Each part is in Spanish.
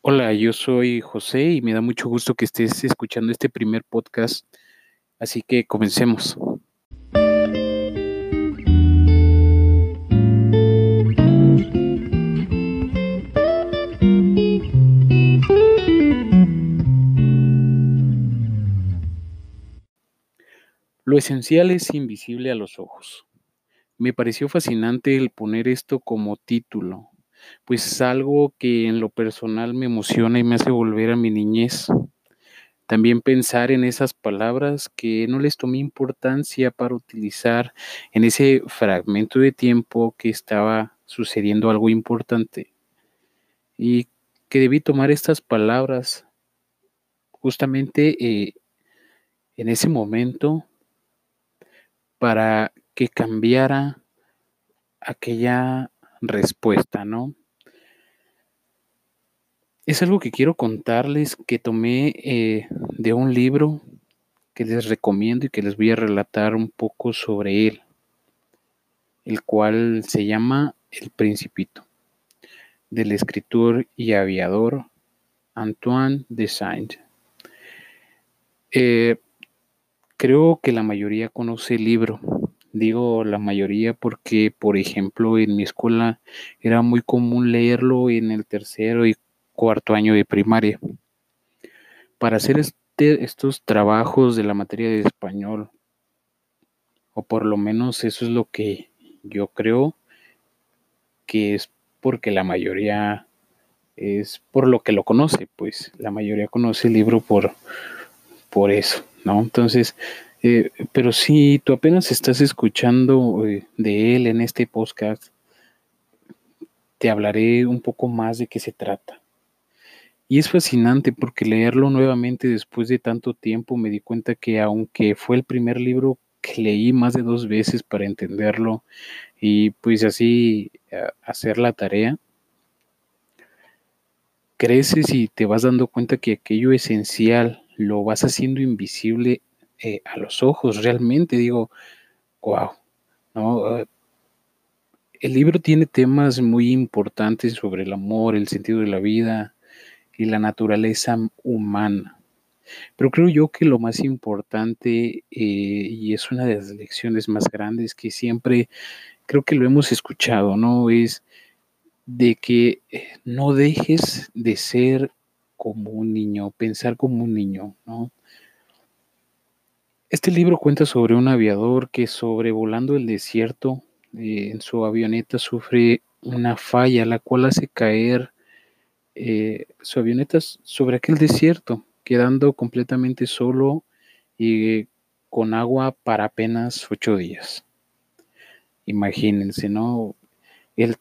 Hola, yo soy José y me da mucho gusto que estés escuchando este primer podcast, así que comencemos. Lo esencial es invisible a los ojos. Me pareció fascinante el poner esto como título, pues es algo que en lo personal me emociona y me hace volver a mi niñez. También pensar en esas palabras que no les tomé importancia para utilizar en ese fragmento de tiempo que estaba sucediendo algo importante. Y que debí tomar estas palabras justamente eh, en ese momento para que cambiara aquella respuesta, ¿no? Es algo que quiero contarles que tomé eh, de un libro que les recomiendo y que les voy a relatar un poco sobre él, el cual se llama El Principito, del escritor y aviador Antoine de Saint. Eh, creo que la mayoría conoce el libro. Digo la mayoría porque, por ejemplo, en mi escuela era muy común leerlo en el tercero y cuarto año de primaria. Para hacer este, estos trabajos de la materia de español, o por lo menos eso es lo que yo creo que es porque la mayoría es por lo que lo conoce, pues la mayoría conoce el libro por, por eso, ¿no? Entonces, eh, pero si tú apenas estás escuchando eh, de él en este podcast, te hablaré un poco más de qué se trata. Y es fascinante porque leerlo nuevamente después de tanto tiempo me di cuenta que aunque fue el primer libro que leí más de dos veces para entenderlo y pues así hacer la tarea, creces y te vas dando cuenta que aquello esencial lo vas haciendo invisible eh, a los ojos realmente. Digo, wow, ¿no? El libro tiene temas muy importantes sobre el amor, el sentido de la vida, y la naturaleza humana. Pero creo yo que lo más importante, eh, y es una de las lecciones más grandes que siempre creo que lo hemos escuchado, ¿no? Es de que eh, no dejes de ser como un niño, pensar como un niño, ¿no? Este libro cuenta sobre un aviador que sobrevolando el desierto eh, en su avioneta sufre una falla, la cual hace caer eh, su avioneta sobre aquel desierto, quedando completamente solo y con agua para apenas ocho días. Imagínense, ¿no? Él,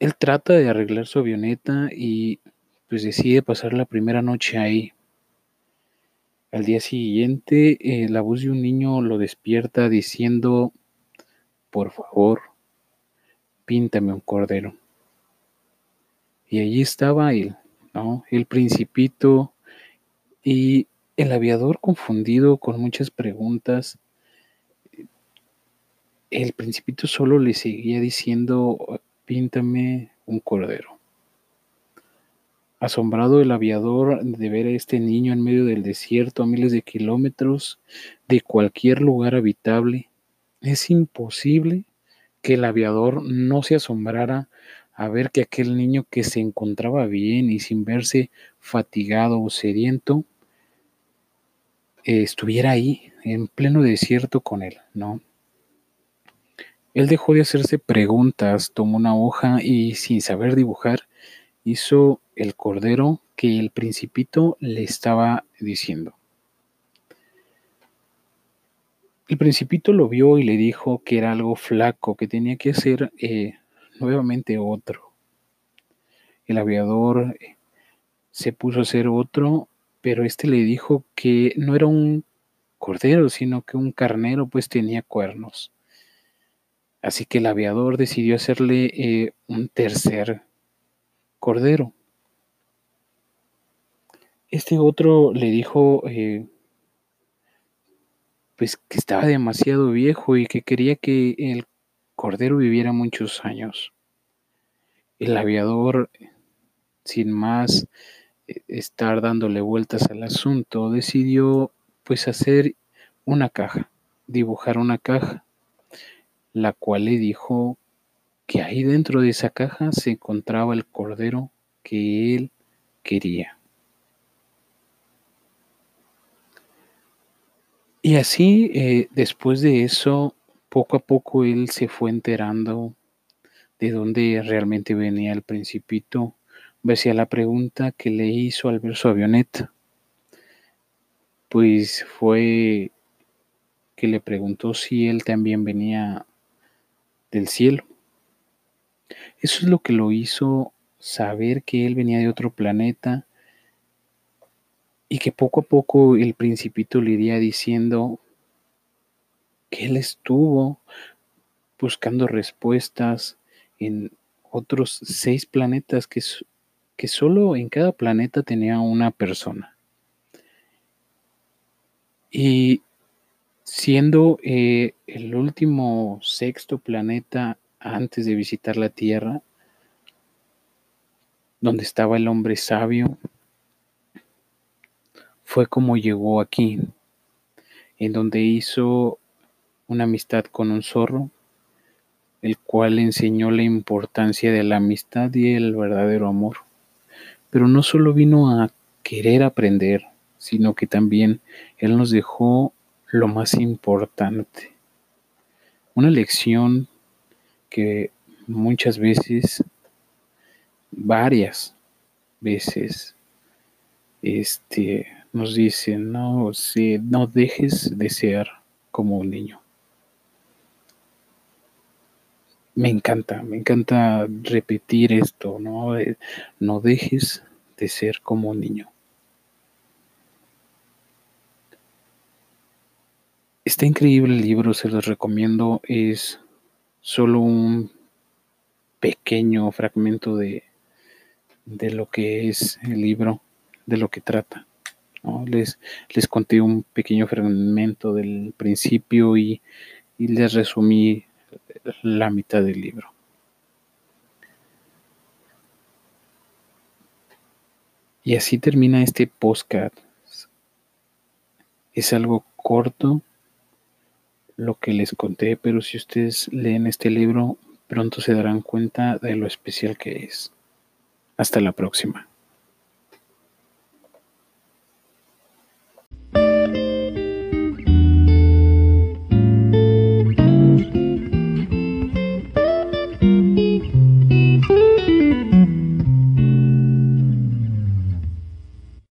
él trata de arreglar su avioneta y pues decide pasar la primera noche ahí. Al día siguiente, eh, la voz de un niño lo despierta diciendo, por favor, píntame un cordero. Y allí estaba él, ¿no? El principito y el aviador confundido con muchas preguntas. El principito solo le seguía diciendo, píntame un cordero. Asombrado el aviador de ver a este niño en medio del desierto a miles de kilómetros de cualquier lugar habitable, es imposible que el aviador no se asombrara a ver que aquel niño que se encontraba bien y sin verse fatigado o sediento, estuviera ahí, en pleno desierto con él, ¿no? Él dejó de hacerse preguntas, tomó una hoja y sin saber dibujar, hizo el cordero que el principito le estaba diciendo. El principito lo vio y le dijo que era algo flaco, que tenía que hacer eh, nuevamente otro. El aviador eh, se puso a hacer otro, pero este le dijo que no era un cordero, sino que un carnero pues tenía cuernos. Así que el aviador decidió hacerle eh, un tercer cordero. Este otro le dijo eh, pues que estaba demasiado viejo y que quería que el Cordero viviera muchos años. El aviador sin más eh, estar dándole vueltas al asunto, decidió pues hacer una caja, dibujar una caja, la cual le dijo que ahí dentro de esa caja se encontraba el cordero que él quería. Y así, eh, después de eso, poco a poco él se fue enterando de dónde realmente venía el principito, decía la pregunta que le hizo al ver su avioneta. Pues fue que le preguntó si él también venía del cielo. Eso es lo que lo hizo saber que él venía de otro planeta y que poco a poco el principito le iría diciendo que él estuvo buscando respuestas en otros seis planetas que, que solo en cada planeta tenía una persona. Y siendo eh, el último sexto planeta antes de visitar la Tierra, donde estaba el hombre sabio, fue como llegó aquí, en donde hizo una amistad con un zorro, el cual le enseñó la importancia de la amistad y el verdadero amor. Pero no solo vino a querer aprender, sino que también él nos dejó lo más importante, una lección que muchas veces, varias veces, este, nos dicen, no, si no dejes de ser como un niño. Me encanta, me encanta repetir esto, ¿no? No dejes de ser como un niño. Está increíble el libro, se los recomiendo. Es solo un pequeño fragmento de, de lo que es el libro, de lo que trata. Les, les conté un pequeño fragmento del principio y, y les resumí la mitad del libro. Y así termina este postcard. Es algo corto lo que les conté, pero si ustedes leen este libro, pronto se darán cuenta de lo especial que es. Hasta la próxima.